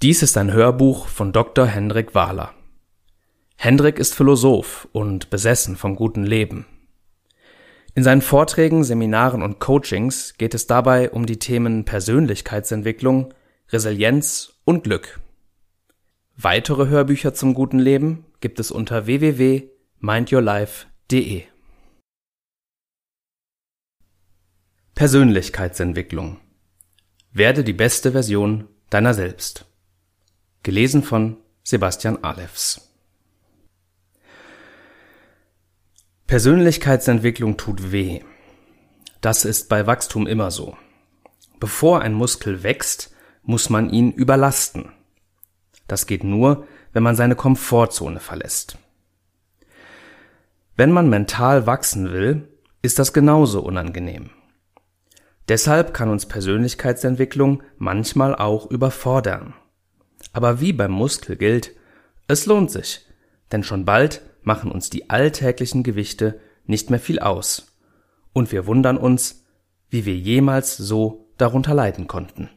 Dies ist ein Hörbuch von Dr. Hendrik Wahler. Hendrik ist Philosoph und besessen vom guten Leben. In seinen Vorträgen, Seminaren und Coachings geht es dabei um die Themen Persönlichkeitsentwicklung, Resilienz und Glück. Weitere Hörbücher zum guten Leben gibt es unter www.mindyourlife.de. Persönlichkeitsentwicklung. Werde die beste Version deiner selbst. Gelesen von Sebastian Alefs. Persönlichkeitsentwicklung tut weh. Das ist bei Wachstum immer so. Bevor ein Muskel wächst, muss man ihn überlasten. Das geht nur, wenn man seine Komfortzone verlässt. Wenn man mental wachsen will, ist das genauso unangenehm. Deshalb kann uns Persönlichkeitsentwicklung manchmal auch überfordern. Aber wie beim Muskel gilt, es lohnt sich, denn schon bald machen uns die alltäglichen Gewichte nicht mehr viel aus, und wir wundern uns, wie wir jemals so darunter leiden konnten.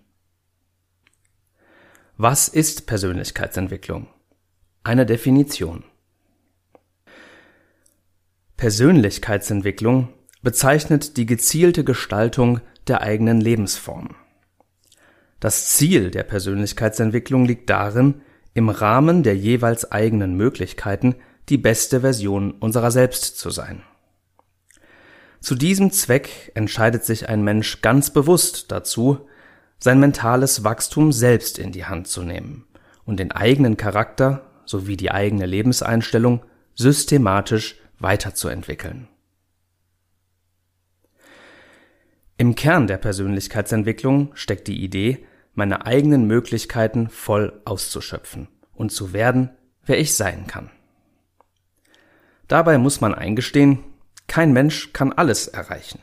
Was ist Persönlichkeitsentwicklung? Eine Definition. Persönlichkeitsentwicklung bezeichnet die gezielte Gestaltung der eigenen Lebensform. Das Ziel der Persönlichkeitsentwicklung liegt darin, im Rahmen der jeweils eigenen Möglichkeiten die beste Version unserer selbst zu sein. Zu diesem Zweck entscheidet sich ein Mensch ganz bewusst dazu, sein mentales Wachstum selbst in die Hand zu nehmen und den eigenen Charakter sowie die eigene Lebenseinstellung systematisch weiterzuentwickeln. Im Kern der Persönlichkeitsentwicklung steckt die Idee, meine eigenen Möglichkeiten voll auszuschöpfen und zu werden, wer ich sein kann. Dabei muss man eingestehen, kein Mensch kann alles erreichen.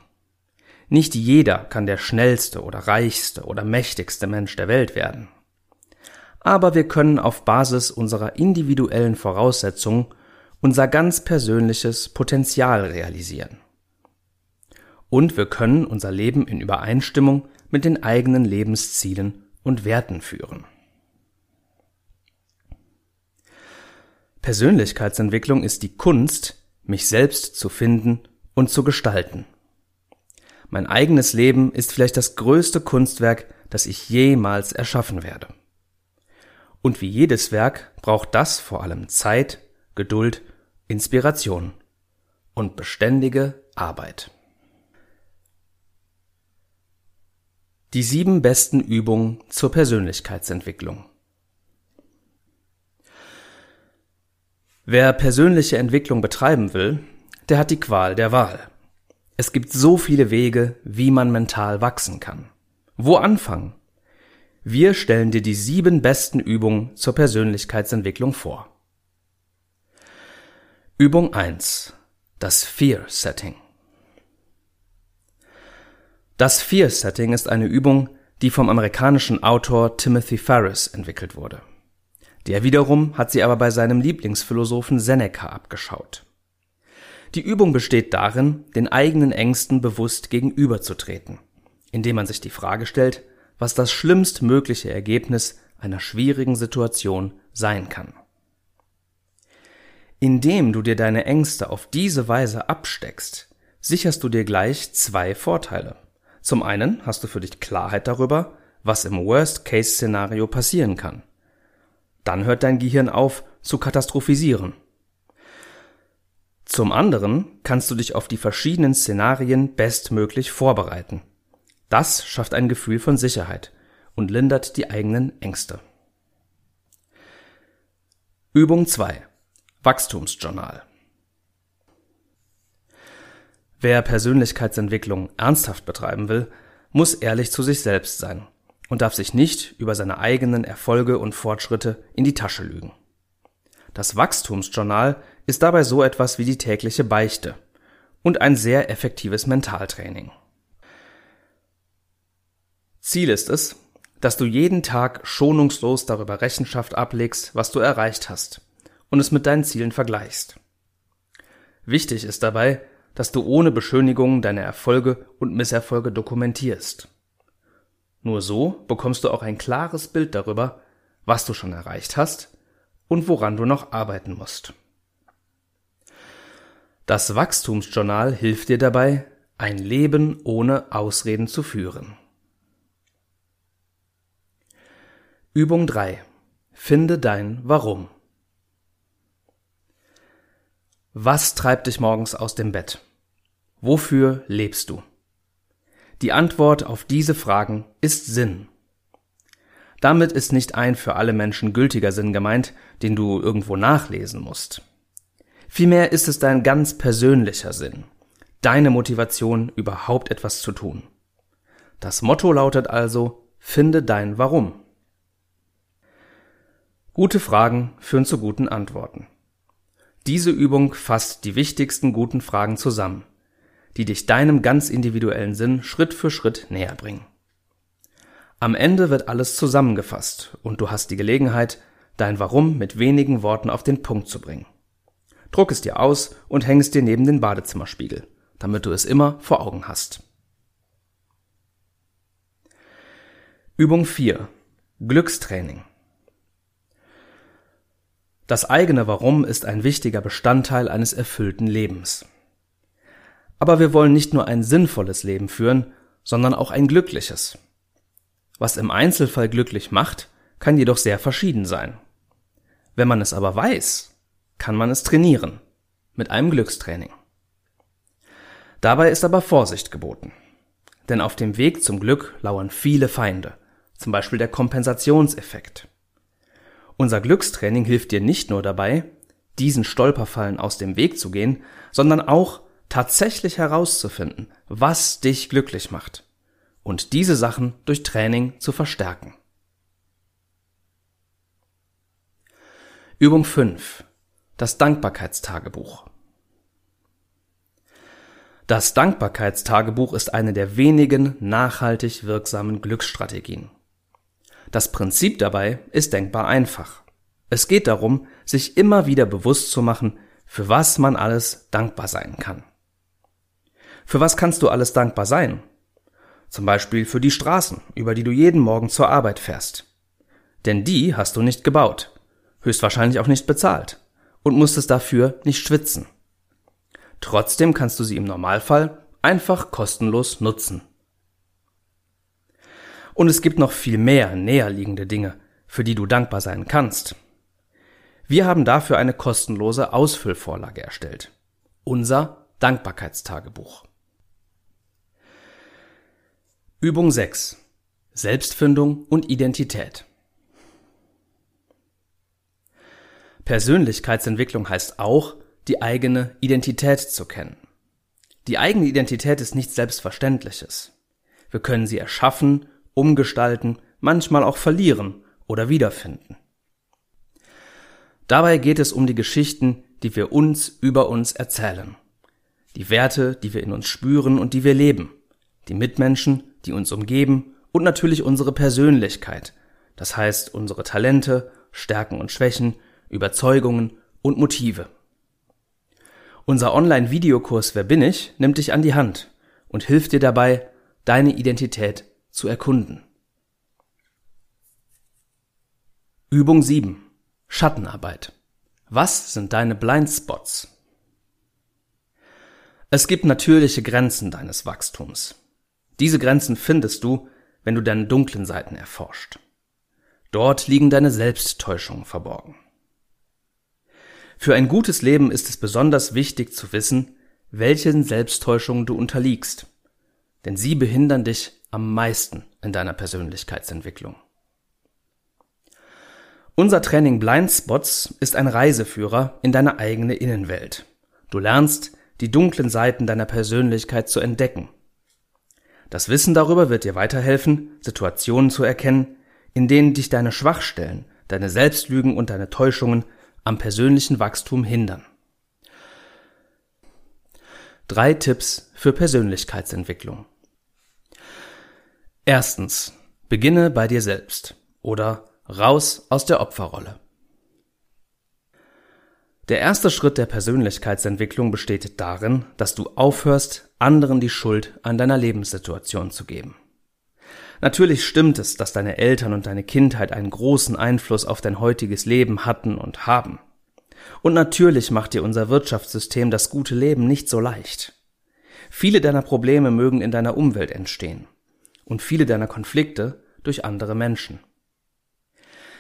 Nicht jeder kann der schnellste oder reichste oder mächtigste Mensch der Welt werden. Aber wir können auf Basis unserer individuellen Voraussetzungen unser ganz persönliches Potenzial realisieren. Und wir können unser Leben in Übereinstimmung mit den eigenen Lebenszielen und Werten führen. Persönlichkeitsentwicklung ist die Kunst, mich selbst zu finden und zu gestalten. Mein eigenes Leben ist vielleicht das größte Kunstwerk, das ich jemals erschaffen werde. Und wie jedes Werk braucht das vor allem Zeit, Geduld, Inspiration und beständige Arbeit. Die sieben besten Übungen zur Persönlichkeitsentwicklung. Wer persönliche Entwicklung betreiben will, der hat die Qual der Wahl. Es gibt so viele Wege, wie man mental wachsen kann. Wo anfangen? Wir stellen dir die sieben besten Übungen zur Persönlichkeitsentwicklung vor. Übung 1. Das Fear Setting. Das Fear-Setting ist eine Übung, die vom amerikanischen Autor Timothy Ferris entwickelt wurde. Der wiederum hat sie aber bei seinem Lieblingsphilosophen Seneca abgeschaut. Die Übung besteht darin, den eigenen Ängsten bewusst gegenüberzutreten, indem man sich die Frage stellt, was das schlimmstmögliche Ergebnis einer schwierigen Situation sein kann. Indem du dir deine Ängste auf diese Weise absteckst, sicherst du dir gleich zwei Vorteile. Zum einen hast du für dich Klarheit darüber, was im Worst-Case-Szenario passieren kann. Dann hört dein Gehirn auf zu katastrophisieren. Zum anderen kannst du dich auf die verschiedenen Szenarien bestmöglich vorbereiten. Das schafft ein Gefühl von Sicherheit und lindert die eigenen Ängste. Übung 2. Wachstumsjournal. Wer Persönlichkeitsentwicklung ernsthaft betreiben will, muss ehrlich zu sich selbst sein und darf sich nicht über seine eigenen Erfolge und Fortschritte in die Tasche lügen. Das Wachstumsjournal ist dabei so etwas wie die tägliche Beichte und ein sehr effektives Mentaltraining. Ziel ist es, dass du jeden Tag schonungslos darüber Rechenschaft ablegst, was du erreicht hast und es mit deinen Zielen vergleichst. Wichtig ist dabei, dass du ohne Beschönigung deine Erfolge und Misserfolge dokumentierst. Nur so bekommst du auch ein klares Bild darüber, was du schon erreicht hast und woran du noch arbeiten musst. Das Wachstumsjournal hilft dir dabei, ein Leben ohne Ausreden zu führen. Übung 3. Finde dein Warum. Was treibt dich morgens aus dem Bett? Wofür lebst du? Die Antwort auf diese Fragen ist Sinn. Damit ist nicht ein für alle Menschen gültiger Sinn gemeint, den du irgendwo nachlesen musst. Vielmehr ist es dein ganz persönlicher Sinn, deine Motivation, überhaupt etwas zu tun. Das Motto lautet also, finde dein Warum. Gute Fragen führen zu guten Antworten. Diese Übung fasst die wichtigsten guten Fragen zusammen, die dich deinem ganz individuellen Sinn Schritt für Schritt näher bringen. Am Ende wird alles zusammengefasst und du hast die Gelegenheit, dein Warum mit wenigen Worten auf den Punkt zu bringen. Druck es dir aus und häng es dir neben den Badezimmerspiegel, damit du es immer vor Augen hast. Übung 4. Glückstraining. Das eigene Warum ist ein wichtiger Bestandteil eines erfüllten Lebens. Aber wir wollen nicht nur ein sinnvolles Leben führen, sondern auch ein glückliches. Was im Einzelfall glücklich macht, kann jedoch sehr verschieden sein. Wenn man es aber weiß, kann man es trainieren. Mit einem Glückstraining. Dabei ist aber Vorsicht geboten. Denn auf dem Weg zum Glück lauern viele Feinde, zum Beispiel der Kompensationseffekt. Unser Glückstraining hilft dir nicht nur dabei, diesen Stolperfallen aus dem Weg zu gehen, sondern auch tatsächlich herauszufinden, was dich glücklich macht und diese Sachen durch Training zu verstärken. Übung 5. Das Dankbarkeitstagebuch. Das Dankbarkeitstagebuch ist eine der wenigen nachhaltig wirksamen Glücksstrategien. Das Prinzip dabei ist denkbar einfach. Es geht darum, sich immer wieder bewusst zu machen, für was man alles dankbar sein kann. Für was kannst du alles dankbar sein? Zum Beispiel für die Straßen, über die du jeden Morgen zur Arbeit fährst. Denn die hast du nicht gebaut, höchstwahrscheinlich auch nicht bezahlt und musstest dafür nicht schwitzen. Trotzdem kannst du sie im Normalfall einfach kostenlos nutzen. Und es gibt noch viel mehr näherliegende Dinge, für die du dankbar sein kannst. Wir haben dafür eine kostenlose Ausfüllvorlage erstellt. Unser Dankbarkeitstagebuch. Übung 6. Selbstfindung und Identität. Persönlichkeitsentwicklung heißt auch, die eigene Identität zu kennen. Die eigene Identität ist nichts Selbstverständliches. Wir können sie erschaffen, umgestalten, manchmal auch verlieren oder wiederfinden. Dabei geht es um die Geschichten, die wir uns über uns erzählen. Die Werte, die wir in uns spüren und die wir leben. Die Mitmenschen, die uns umgeben und natürlich unsere Persönlichkeit, das heißt unsere Talente, Stärken und Schwächen, Überzeugungen und Motive. Unser Online-Videokurs Wer bin ich nimmt dich an die Hand und hilft dir dabei, deine Identität zu erkunden. Übung 7. Schattenarbeit. Was sind deine Blindspots? Es gibt natürliche Grenzen deines Wachstums. Diese Grenzen findest du, wenn du deine dunklen Seiten erforscht. Dort liegen deine Selbsttäuschungen verborgen. Für ein gutes Leben ist es besonders wichtig zu wissen, welchen Selbsttäuschungen du unterliegst, denn sie behindern dich am meisten in deiner Persönlichkeitsentwicklung. Unser Training Blindspots ist ein Reiseführer in deine eigene Innenwelt. Du lernst, die dunklen Seiten deiner Persönlichkeit zu entdecken das Wissen darüber wird dir weiterhelfen, Situationen zu erkennen, in denen dich deine Schwachstellen, deine Selbstlügen und deine Täuschungen am persönlichen Wachstum hindern. Drei Tipps für Persönlichkeitsentwicklung. Erstens. Beginne bei dir selbst oder raus aus der Opferrolle. Der erste Schritt der Persönlichkeitsentwicklung besteht darin, dass du aufhörst, anderen die Schuld an deiner Lebenssituation zu geben. Natürlich stimmt es, dass deine Eltern und deine Kindheit einen großen Einfluss auf dein heutiges Leben hatten und haben. Und natürlich macht dir unser Wirtschaftssystem das gute Leben nicht so leicht. Viele deiner Probleme mögen in deiner Umwelt entstehen und viele deiner Konflikte durch andere Menschen.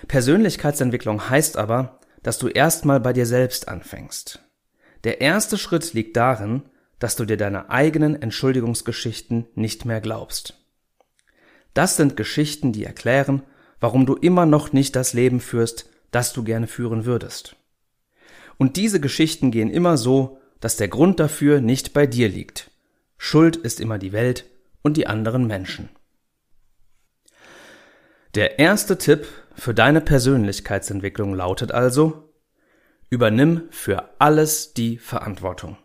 Persönlichkeitsentwicklung heißt aber, dass du erstmal bei dir selbst anfängst. Der erste Schritt liegt darin, dass du dir deine eigenen Entschuldigungsgeschichten nicht mehr glaubst. Das sind Geschichten, die erklären, warum du immer noch nicht das Leben führst, das du gerne führen würdest. Und diese Geschichten gehen immer so, dass der Grund dafür nicht bei dir liegt. Schuld ist immer die Welt und die anderen Menschen. Der erste Tipp für deine Persönlichkeitsentwicklung lautet also, übernimm für alles die Verantwortung.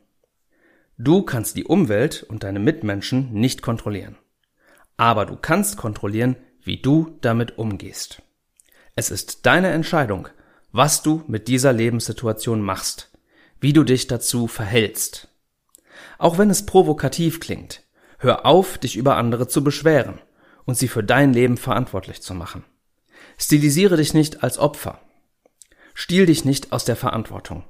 Du kannst die Umwelt und deine Mitmenschen nicht kontrollieren. Aber du kannst kontrollieren, wie du damit umgehst. Es ist deine Entscheidung, was du mit dieser Lebenssituation machst, wie du dich dazu verhältst. Auch wenn es provokativ klingt, hör auf, dich über andere zu beschweren und sie für dein Leben verantwortlich zu machen. Stilisiere dich nicht als Opfer. Stiehl dich nicht aus der Verantwortung.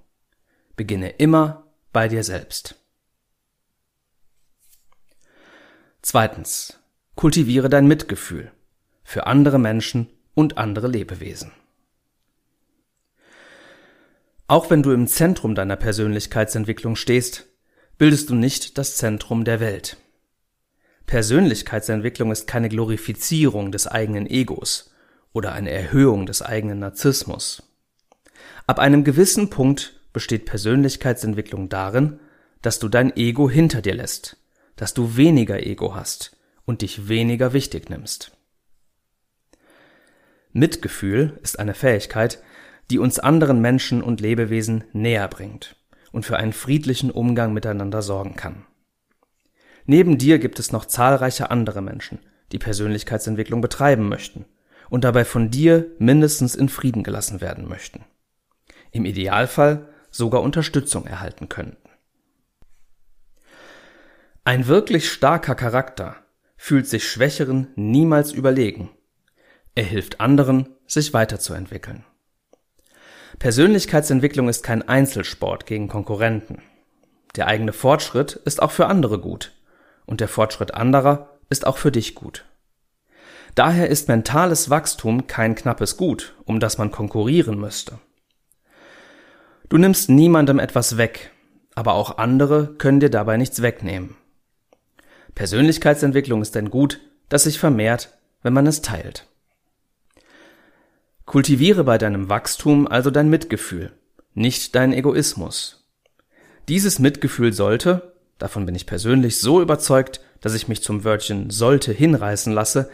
Beginne immer bei dir selbst. Zweitens. Kultiviere dein Mitgefühl für andere Menschen und andere Lebewesen. Auch wenn du im Zentrum deiner Persönlichkeitsentwicklung stehst, bildest du nicht das Zentrum der Welt. Persönlichkeitsentwicklung ist keine Glorifizierung des eigenen Egos oder eine Erhöhung des eigenen Narzissmus. Ab einem gewissen Punkt besteht Persönlichkeitsentwicklung darin, dass du dein Ego hinter dir lässt, dass du weniger Ego hast und dich weniger wichtig nimmst. Mitgefühl ist eine Fähigkeit, die uns anderen Menschen und Lebewesen näher bringt und für einen friedlichen Umgang miteinander sorgen kann. Neben dir gibt es noch zahlreiche andere Menschen, die Persönlichkeitsentwicklung betreiben möchten und dabei von dir mindestens in Frieden gelassen werden möchten. Im Idealfall sogar Unterstützung erhalten könnten. Ein wirklich starker Charakter fühlt sich Schwächeren niemals überlegen. Er hilft anderen, sich weiterzuentwickeln. Persönlichkeitsentwicklung ist kein Einzelsport gegen Konkurrenten. Der eigene Fortschritt ist auch für andere gut und der Fortschritt anderer ist auch für dich gut. Daher ist mentales Wachstum kein knappes Gut, um das man konkurrieren müsste. Du nimmst niemandem etwas weg, aber auch andere können dir dabei nichts wegnehmen. Persönlichkeitsentwicklung ist ein Gut, das sich vermehrt, wenn man es teilt. Kultiviere bei deinem Wachstum also dein Mitgefühl, nicht deinen Egoismus. Dieses Mitgefühl sollte, davon bin ich persönlich so überzeugt, dass ich mich zum Wörtchen sollte hinreißen lasse,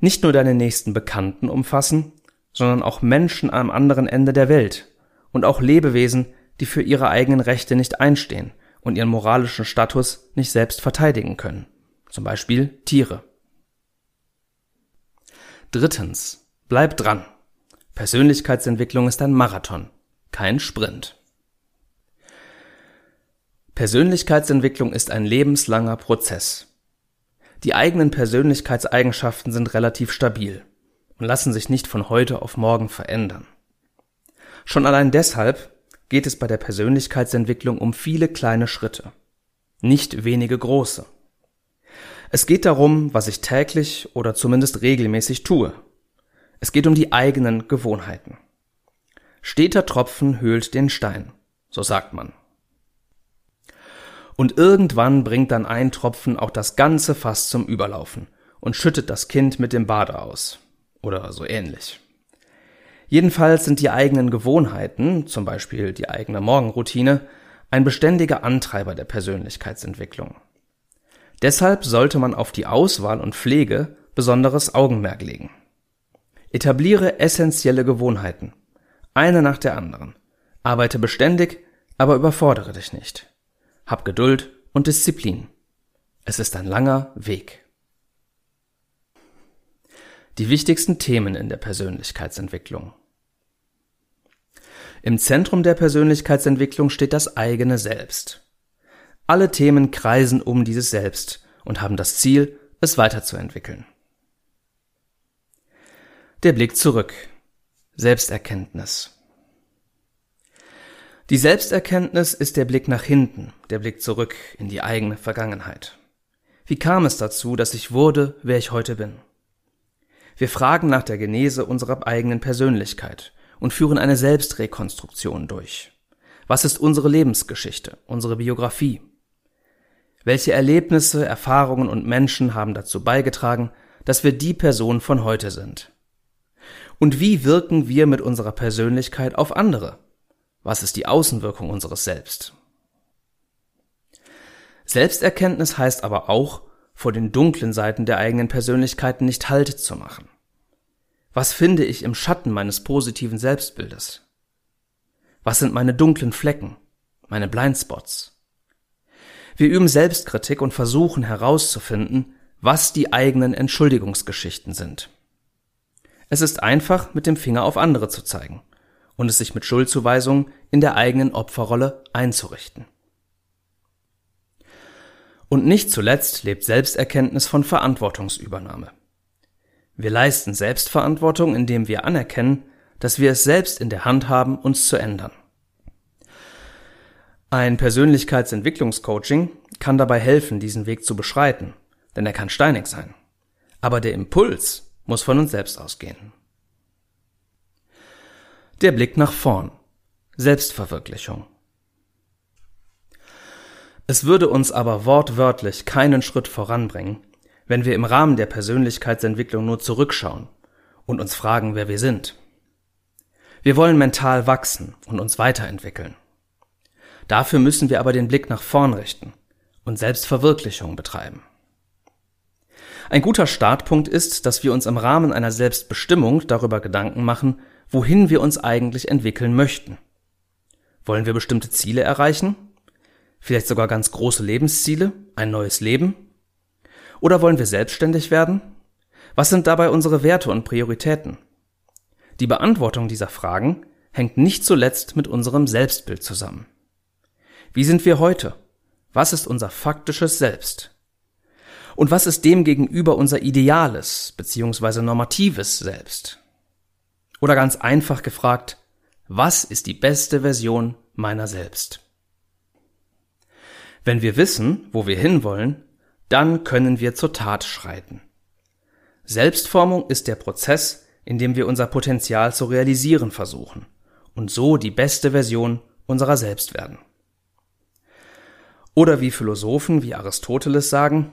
nicht nur deine nächsten Bekannten umfassen, sondern auch Menschen am anderen Ende der Welt und auch Lebewesen, die für ihre eigenen Rechte nicht einstehen und ihren moralischen Status nicht selbst verteidigen können, zum Beispiel Tiere. Drittens, bleib dran. Persönlichkeitsentwicklung ist ein Marathon, kein Sprint. Persönlichkeitsentwicklung ist ein lebenslanger Prozess. Die eigenen Persönlichkeitseigenschaften sind relativ stabil und lassen sich nicht von heute auf morgen verändern. Schon allein deshalb geht es bei der Persönlichkeitsentwicklung um viele kleine Schritte, nicht wenige große. Es geht darum, was ich täglich oder zumindest regelmäßig tue. Es geht um die eigenen Gewohnheiten. Steter Tropfen höhlt den Stein, so sagt man. Und irgendwann bringt dann ein Tropfen auch das ganze Fass zum Überlaufen und schüttet das Kind mit dem Bade aus. Oder so ähnlich. Jedenfalls sind die eigenen Gewohnheiten, zum Beispiel die eigene Morgenroutine, ein beständiger Antreiber der Persönlichkeitsentwicklung. Deshalb sollte man auf die Auswahl und Pflege besonderes Augenmerk legen. Etabliere essentielle Gewohnheiten, eine nach der anderen. Arbeite beständig, aber überfordere dich nicht. Hab Geduld und Disziplin. Es ist ein langer Weg. Die wichtigsten Themen in der Persönlichkeitsentwicklung. Im Zentrum der Persönlichkeitsentwicklung steht das eigene Selbst. Alle Themen kreisen um dieses Selbst und haben das Ziel, es weiterzuentwickeln. Der Blick zurück. Selbsterkenntnis. Die Selbsterkenntnis ist der Blick nach hinten, der Blick zurück in die eigene Vergangenheit. Wie kam es dazu, dass ich wurde, wer ich heute bin? Wir fragen nach der Genese unserer eigenen Persönlichkeit und führen eine Selbstrekonstruktion durch. Was ist unsere Lebensgeschichte, unsere Biografie? Welche Erlebnisse, Erfahrungen und Menschen haben dazu beigetragen, dass wir die Person von heute sind? Und wie wirken wir mit unserer Persönlichkeit auf andere? Was ist die Außenwirkung unseres Selbst? Selbsterkenntnis heißt aber auch, vor den dunklen Seiten der eigenen Persönlichkeiten nicht Halt zu machen. Was finde ich im Schatten meines positiven Selbstbildes? Was sind meine dunklen Flecken, meine Blindspots? Wir üben Selbstkritik und versuchen herauszufinden, was die eigenen Entschuldigungsgeschichten sind. Es ist einfach, mit dem Finger auf andere zu zeigen und es sich mit Schuldzuweisungen in der eigenen Opferrolle einzurichten. Und nicht zuletzt lebt Selbsterkenntnis von Verantwortungsübernahme. Wir leisten Selbstverantwortung, indem wir anerkennen, dass wir es selbst in der Hand haben, uns zu ändern. Ein Persönlichkeitsentwicklungscoaching kann dabei helfen, diesen Weg zu beschreiten, denn er kann steinig sein. Aber der Impuls muss von uns selbst ausgehen. Der Blick nach vorn. Selbstverwirklichung. Es würde uns aber wortwörtlich keinen Schritt voranbringen, wenn wir im Rahmen der Persönlichkeitsentwicklung nur zurückschauen und uns fragen, wer wir sind. Wir wollen mental wachsen und uns weiterentwickeln. Dafür müssen wir aber den Blick nach vorn richten und Selbstverwirklichung betreiben. Ein guter Startpunkt ist, dass wir uns im Rahmen einer Selbstbestimmung darüber Gedanken machen, wohin wir uns eigentlich entwickeln möchten. Wollen wir bestimmte Ziele erreichen? Vielleicht sogar ganz große Lebensziele? Ein neues Leben? Oder wollen wir selbstständig werden? Was sind dabei unsere Werte und Prioritäten? Die Beantwortung dieser Fragen hängt nicht zuletzt mit unserem Selbstbild zusammen. Wie sind wir heute? Was ist unser faktisches Selbst? Und was ist demgegenüber unser ideales bzw. normatives Selbst? Oder ganz einfach gefragt, was ist die beste Version meiner selbst? Wenn wir wissen, wo wir hinwollen, dann können wir zur Tat schreiten. Selbstformung ist der Prozess, in dem wir unser Potenzial zu realisieren versuchen und so die beste Version unserer selbst werden. Oder wie Philosophen wie Aristoteles sagen,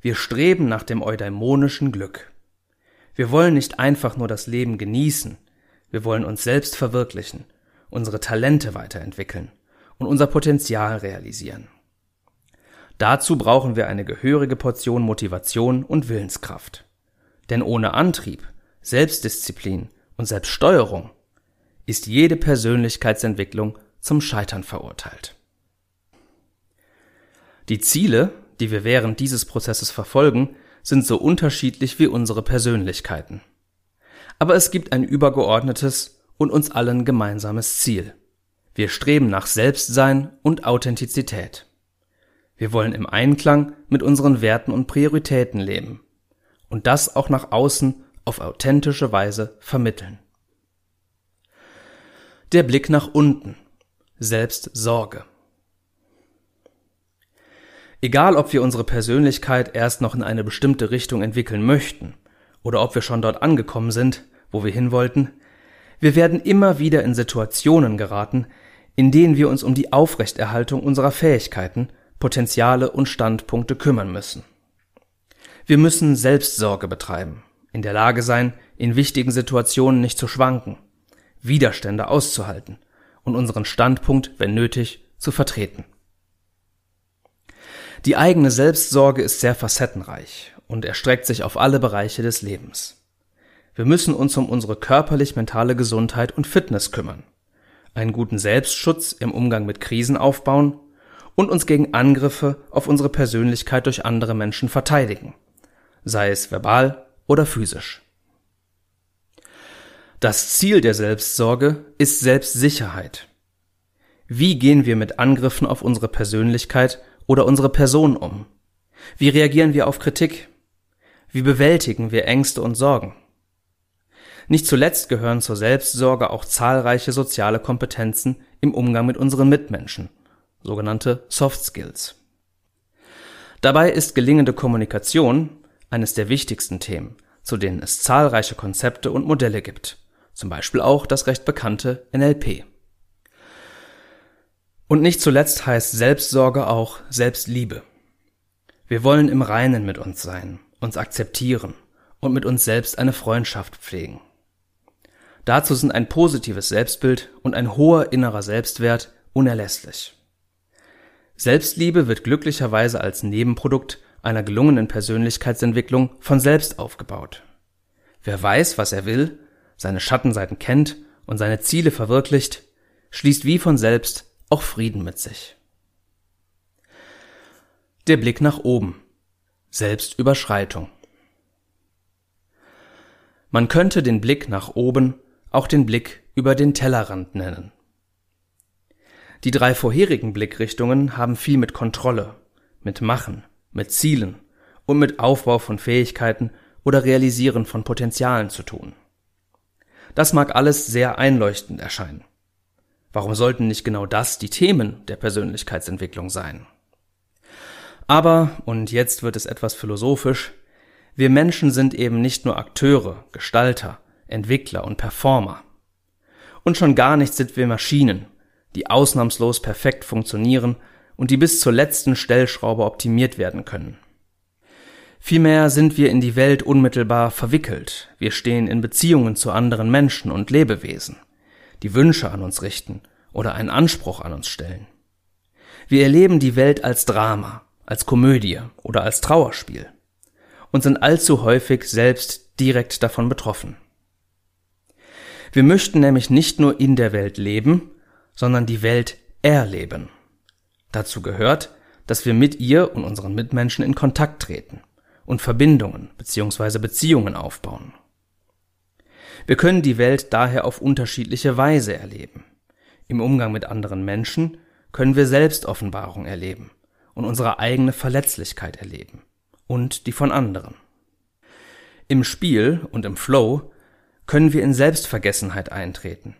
wir streben nach dem eudaimonischen Glück. Wir wollen nicht einfach nur das Leben genießen, wir wollen uns selbst verwirklichen, unsere Talente weiterentwickeln und unser Potenzial realisieren. Dazu brauchen wir eine gehörige Portion Motivation und Willenskraft. Denn ohne Antrieb, Selbstdisziplin und Selbststeuerung ist jede Persönlichkeitsentwicklung zum Scheitern verurteilt. Die Ziele, die wir während dieses Prozesses verfolgen, sind so unterschiedlich wie unsere Persönlichkeiten. Aber es gibt ein übergeordnetes und uns allen gemeinsames Ziel. Wir streben nach Selbstsein und Authentizität. Wir wollen im Einklang mit unseren Werten und Prioritäten leben und das auch nach außen auf authentische Weise vermitteln. Der Blick nach unten. Selbstsorge. Egal, ob wir unsere Persönlichkeit erst noch in eine bestimmte Richtung entwickeln möchten oder ob wir schon dort angekommen sind, wo wir hin wollten, wir werden immer wieder in Situationen geraten, in denen wir uns um die Aufrechterhaltung unserer Fähigkeiten, Potenziale und Standpunkte kümmern müssen. Wir müssen Selbstsorge betreiben, in der Lage sein, in wichtigen Situationen nicht zu schwanken, Widerstände auszuhalten und unseren Standpunkt, wenn nötig, zu vertreten. Die eigene Selbstsorge ist sehr facettenreich und erstreckt sich auf alle Bereiche des Lebens. Wir müssen uns um unsere körperlich-mentale Gesundheit und Fitness kümmern, einen guten Selbstschutz im Umgang mit Krisen aufbauen und uns gegen Angriffe auf unsere Persönlichkeit durch andere Menschen verteidigen, sei es verbal oder physisch. Das Ziel der Selbstsorge ist Selbstsicherheit. Wie gehen wir mit Angriffen auf unsere Persönlichkeit oder unsere Person um? Wie reagieren wir auf Kritik? Wie bewältigen wir Ängste und Sorgen? Nicht zuletzt gehören zur Selbstsorge auch zahlreiche soziale Kompetenzen im Umgang mit unseren Mitmenschen, sogenannte Soft Skills. Dabei ist gelingende Kommunikation eines der wichtigsten Themen, zu denen es zahlreiche Konzepte und Modelle gibt, zum Beispiel auch das recht bekannte NLP. Und nicht zuletzt heißt Selbstsorge auch Selbstliebe. Wir wollen im Reinen mit uns sein, uns akzeptieren und mit uns selbst eine Freundschaft pflegen. Dazu sind ein positives Selbstbild und ein hoher innerer Selbstwert unerlässlich. Selbstliebe wird glücklicherweise als Nebenprodukt einer gelungenen Persönlichkeitsentwicklung von selbst aufgebaut. Wer weiß, was er will, seine Schattenseiten kennt und seine Ziele verwirklicht, schließt wie von selbst auch Frieden mit sich. Der Blick nach oben. Selbstüberschreitung. Man könnte den Blick nach oben auch den Blick über den Tellerrand nennen. Die drei vorherigen Blickrichtungen haben viel mit Kontrolle, mit Machen, mit Zielen und mit Aufbau von Fähigkeiten oder Realisieren von Potenzialen zu tun. Das mag alles sehr einleuchtend erscheinen. Warum sollten nicht genau das die Themen der Persönlichkeitsentwicklung sein? Aber, und jetzt wird es etwas philosophisch, wir Menschen sind eben nicht nur Akteure, Gestalter, Entwickler und Performer. Und schon gar nicht sind wir Maschinen, die ausnahmslos perfekt funktionieren und die bis zur letzten Stellschraube optimiert werden können. Vielmehr sind wir in die Welt unmittelbar verwickelt, wir stehen in Beziehungen zu anderen Menschen und Lebewesen die Wünsche an uns richten oder einen Anspruch an uns stellen. Wir erleben die Welt als Drama, als Komödie oder als Trauerspiel und sind allzu häufig selbst direkt davon betroffen. Wir möchten nämlich nicht nur in der Welt leben, sondern die Welt erleben. Dazu gehört, dass wir mit ihr und unseren Mitmenschen in Kontakt treten und Verbindungen bzw. Beziehungen aufbauen. Wir können die Welt daher auf unterschiedliche Weise erleben. Im Umgang mit anderen Menschen können wir Selbstoffenbarung erleben und unsere eigene Verletzlichkeit erleben und die von anderen. Im Spiel und im Flow können wir in Selbstvergessenheit eintreten.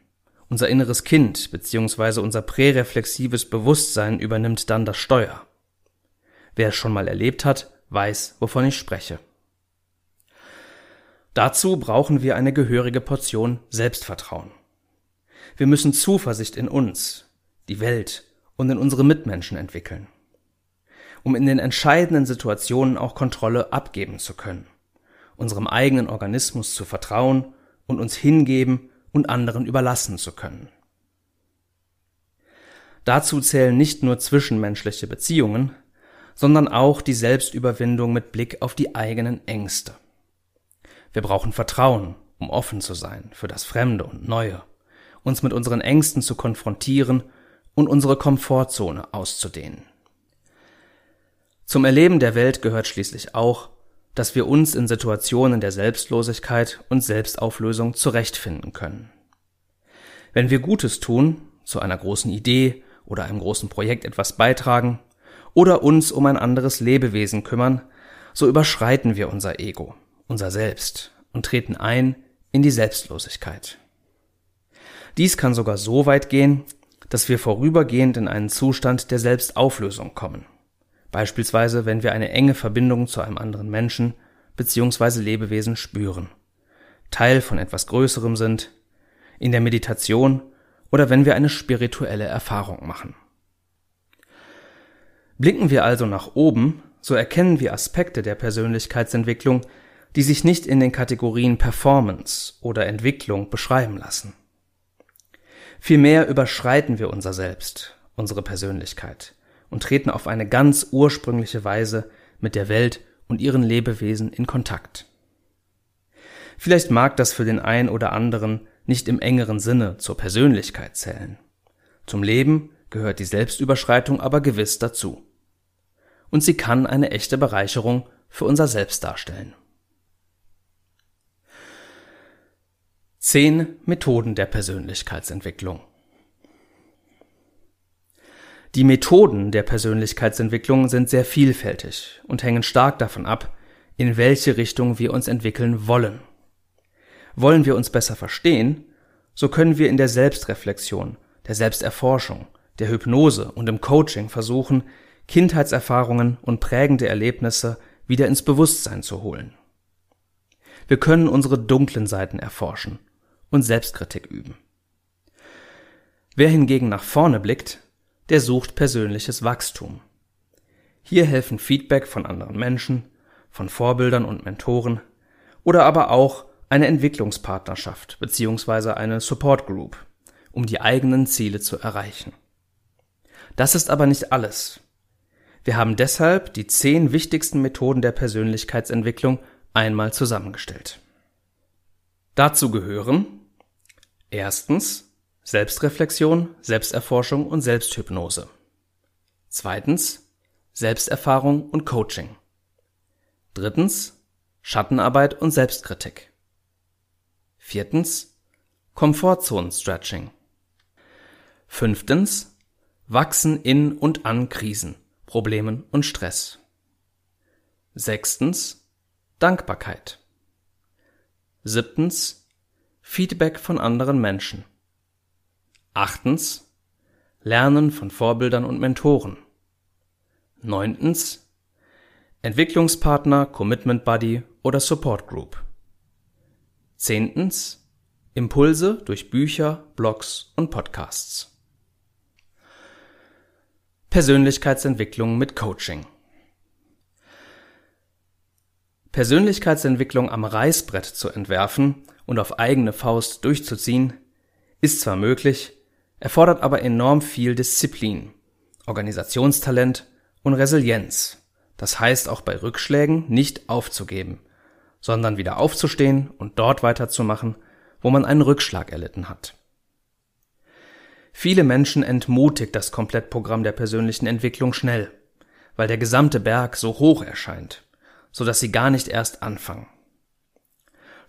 Unser inneres Kind bzw. unser präreflexives Bewusstsein übernimmt dann das Steuer. Wer es schon mal erlebt hat, weiß, wovon ich spreche. Dazu brauchen wir eine gehörige Portion Selbstvertrauen. Wir müssen Zuversicht in uns, die Welt und in unsere Mitmenschen entwickeln, um in den entscheidenden Situationen auch Kontrolle abgeben zu können, unserem eigenen Organismus zu vertrauen und uns hingeben und anderen überlassen zu können. Dazu zählen nicht nur zwischenmenschliche Beziehungen, sondern auch die Selbstüberwindung mit Blick auf die eigenen Ängste. Wir brauchen Vertrauen, um offen zu sein für das Fremde und Neue, uns mit unseren Ängsten zu konfrontieren und unsere Komfortzone auszudehnen. Zum Erleben der Welt gehört schließlich auch, dass wir uns in Situationen der Selbstlosigkeit und Selbstauflösung zurechtfinden können. Wenn wir Gutes tun, zu einer großen Idee oder einem großen Projekt etwas beitragen oder uns um ein anderes Lebewesen kümmern, so überschreiten wir unser Ego unser Selbst und treten ein in die Selbstlosigkeit. Dies kann sogar so weit gehen, dass wir vorübergehend in einen Zustand der Selbstauflösung kommen. Beispielsweise, wenn wir eine enge Verbindung zu einem anderen Menschen bzw. Lebewesen spüren, Teil von etwas Größerem sind, in der Meditation oder wenn wir eine spirituelle Erfahrung machen. Blicken wir also nach oben, so erkennen wir Aspekte der Persönlichkeitsentwicklung, die sich nicht in den Kategorien Performance oder Entwicklung beschreiben lassen. Vielmehr überschreiten wir unser Selbst, unsere Persönlichkeit und treten auf eine ganz ursprüngliche Weise mit der Welt und ihren Lebewesen in Kontakt. Vielleicht mag das für den einen oder anderen nicht im engeren Sinne zur Persönlichkeit zählen. Zum Leben gehört die Selbstüberschreitung aber gewiss dazu. Und sie kann eine echte Bereicherung für unser Selbst darstellen. Zehn Methoden der Persönlichkeitsentwicklung. Die Methoden der Persönlichkeitsentwicklung sind sehr vielfältig und hängen stark davon ab, in welche Richtung wir uns entwickeln wollen. Wollen wir uns besser verstehen, so können wir in der Selbstreflexion, der Selbsterforschung, der Hypnose und im Coaching versuchen, Kindheitserfahrungen und prägende Erlebnisse wieder ins Bewusstsein zu holen. Wir können unsere dunklen Seiten erforschen und Selbstkritik üben. Wer hingegen nach vorne blickt, der sucht persönliches Wachstum. Hier helfen Feedback von anderen Menschen, von Vorbildern und Mentoren oder aber auch eine Entwicklungspartnerschaft bzw. eine Support Group, um die eigenen Ziele zu erreichen. Das ist aber nicht alles. Wir haben deshalb die zehn wichtigsten Methoden der Persönlichkeitsentwicklung einmal zusammengestellt. Dazu gehören erstens Selbstreflexion, Selbsterforschung und Selbsthypnose. Zweitens Selbsterfahrung und Coaching. Drittens Schattenarbeit und Selbstkritik. Viertens Komfortzonen-Stretching. Fünftens Wachsen in und an Krisen, Problemen und Stress. Sechstens Dankbarkeit. Siebtens Feedback von anderen Menschen. Achtens Lernen von Vorbildern und Mentoren. Neuntens Entwicklungspartner, Commitment Buddy oder Support Group. Zehntens Impulse durch Bücher, Blogs und Podcasts. Persönlichkeitsentwicklung mit Coaching. Persönlichkeitsentwicklung am Reißbrett zu entwerfen und auf eigene Faust durchzuziehen, ist zwar möglich, erfordert aber enorm viel Disziplin, Organisationstalent und Resilienz. Das heißt auch bei Rückschlägen nicht aufzugeben, sondern wieder aufzustehen und dort weiterzumachen, wo man einen Rückschlag erlitten hat. Viele Menschen entmutigt das Komplettprogramm der persönlichen Entwicklung schnell, weil der gesamte Berg so hoch erscheint, so dass sie gar nicht erst anfangen.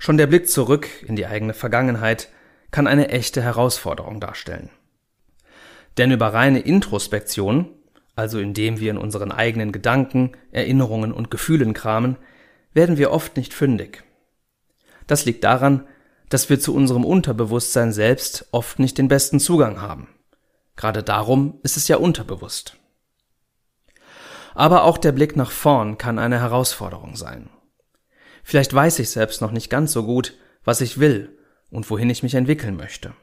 Schon der Blick zurück in die eigene Vergangenheit kann eine echte Herausforderung darstellen. Denn über reine Introspektion, also indem wir in unseren eigenen Gedanken, Erinnerungen und Gefühlen kramen, werden wir oft nicht fündig. Das liegt daran, dass wir zu unserem Unterbewusstsein selbst oft nicht den besten Zugang haben. Gerade darum ist es ja unterbewusst. Aber auch der Blick nach vorn kann eine Herausforderung sein. Vielleicht weiß ich selbst noch nicht ganz so gut, was ich will und wohin ich mich entwickeln möchte.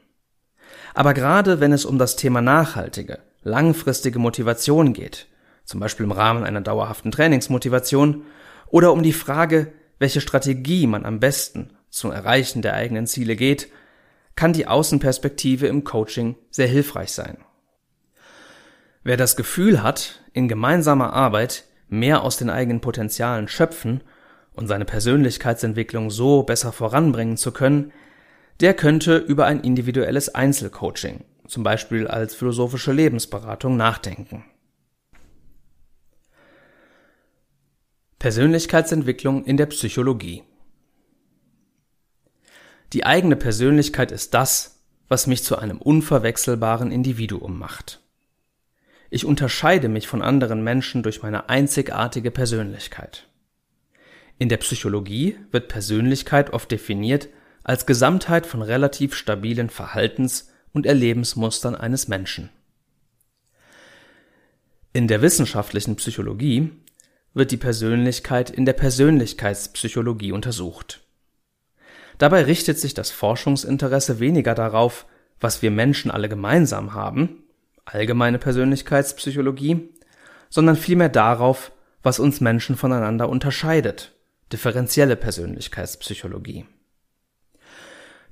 Aber gerade wenn es um das Thema nachhaltige, langfristige Motivation geht, zum Beispiel im Rahmen einer dauerhaften Trainingsmotivation, oder um die Frage, welche Strategie man am besten zum Erreichen der eigenen Ziele geht, kann die Außenperspektive im Coaching sehr hilfreich sein. Wer das Gefühl hat, in gemeinsamer Arbeit mehr aus den eigenen Potenzialen schöpfen und seine Persönlichkeitsentwicklung so besser voranbringen zu können, der könnte über ein individuelles Einzelcoaching, zum Beispiel als philosophische Lebensberatung, nachdenken. Persönlichkeitsentwicklung in der Psychologie die eigene Persönlichkeit ist das, was mich zu einem unverwechselbaren Individuum macht. Ich unterscheide mich von anderen Menschen durch meine einzigartige Persönlichkeit. In der Psychologie wird Persönlichkeit oft definiert als Gesamtheit von relativ stabilen Verhaltens- und Erlebensmustern eines Menschen. In der wissenschaftlichen Psychologie wird die Persönlichkeit in der Persönlichkeitspsychologie untersucht. Dabei richtet sich das Forschungsinteresse weniger darauf, was wir Menschen alle gemeinsam haben, allgemeine Persönlichkeitspsychologie, sondern vielmehr darauf, was uns Menschen voneinander unterscheidet, differenzielle Persönlichkeitspsychologie.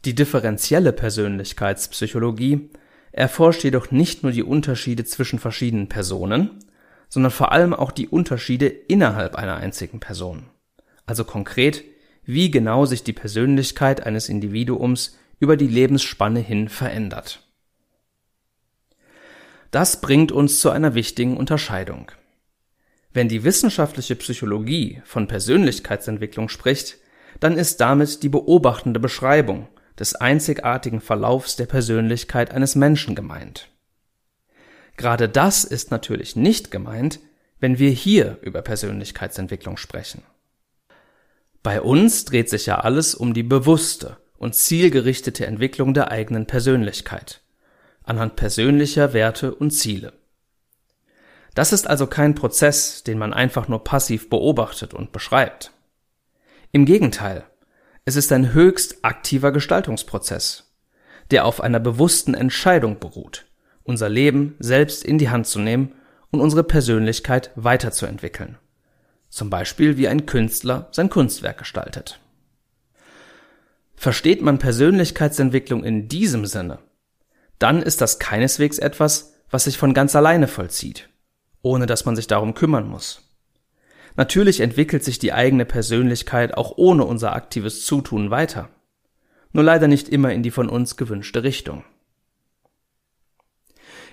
Die differenzielle Persönlichkeitspsychologie erforscht jedoch nicht nur die Unterschiede zwischen verschiedenen Personen, sondern vor allem auch die Unterschiede innerhalb einer einzigen Person, also konkret wie genau sich die Persönlichkeit eines Individuums über die Lebensspanne hin verändert. Das bringt uns zu einer wichtigen Unterscheidung. Wenn die wissenschaftliche Psychologie von Persönlichkeitsentwicklung spricht, dann ist damit die beobachtende Beschreibung des einzigartigen Verlaufs der Persönlichkeit eines Menschen gemeint. Gerade das ist natürlich nicht gemeint, wenn wir hier über Persönlichkeitsentwicklung sprechen. Bei uns dreht sich ja alles um die bewusste und zielgerichtete Entwicklung der eigenen Persönlichkeit anhand persönlicher Werte und Ziele. Das ist also kein Prozess, den man einfach nur passiv beobachtet und beschreibt. Im Gegenteil, es ist ein höchst aktiver Gestaltungsprozess, der auf einer bewussten Entscheidung beruht, unser Leben selbst in die Hand zu nehmen und unsere Persönlichkeit weiterzuentwickeln. Zum Beispiel wie ein Künstler sein Kunstwerk gestaltet. Versteht man Persönlichkeitsentwicklung in diesem Sinne, dann ist das keineswegs etwas, was sich von ganz alleine vollzieht, ohne dass man sich darum kümmern muss. Natürlich entwickelt sich die eigene Persönlichkeit auch ohne unser aktives Zutun weiter, nur leider nicht immer in die von uns gewünschte Richtung.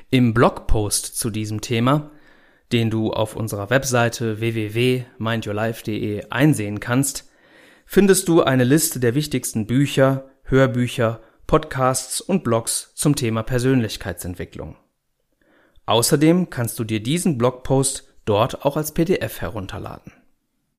Im Blogpost zu diesem Thema, den du auf unserer Webseite www.mindyourlife.de einsehen kannst, findest du eine Liste der wichtigsten Bücher, Hörbücher, Podcasts und Blogs zum Thema Persönlichkeitsentwicklung. Außerdem kannst du dir diesen Blogpost dort auch als PDF herunterladen.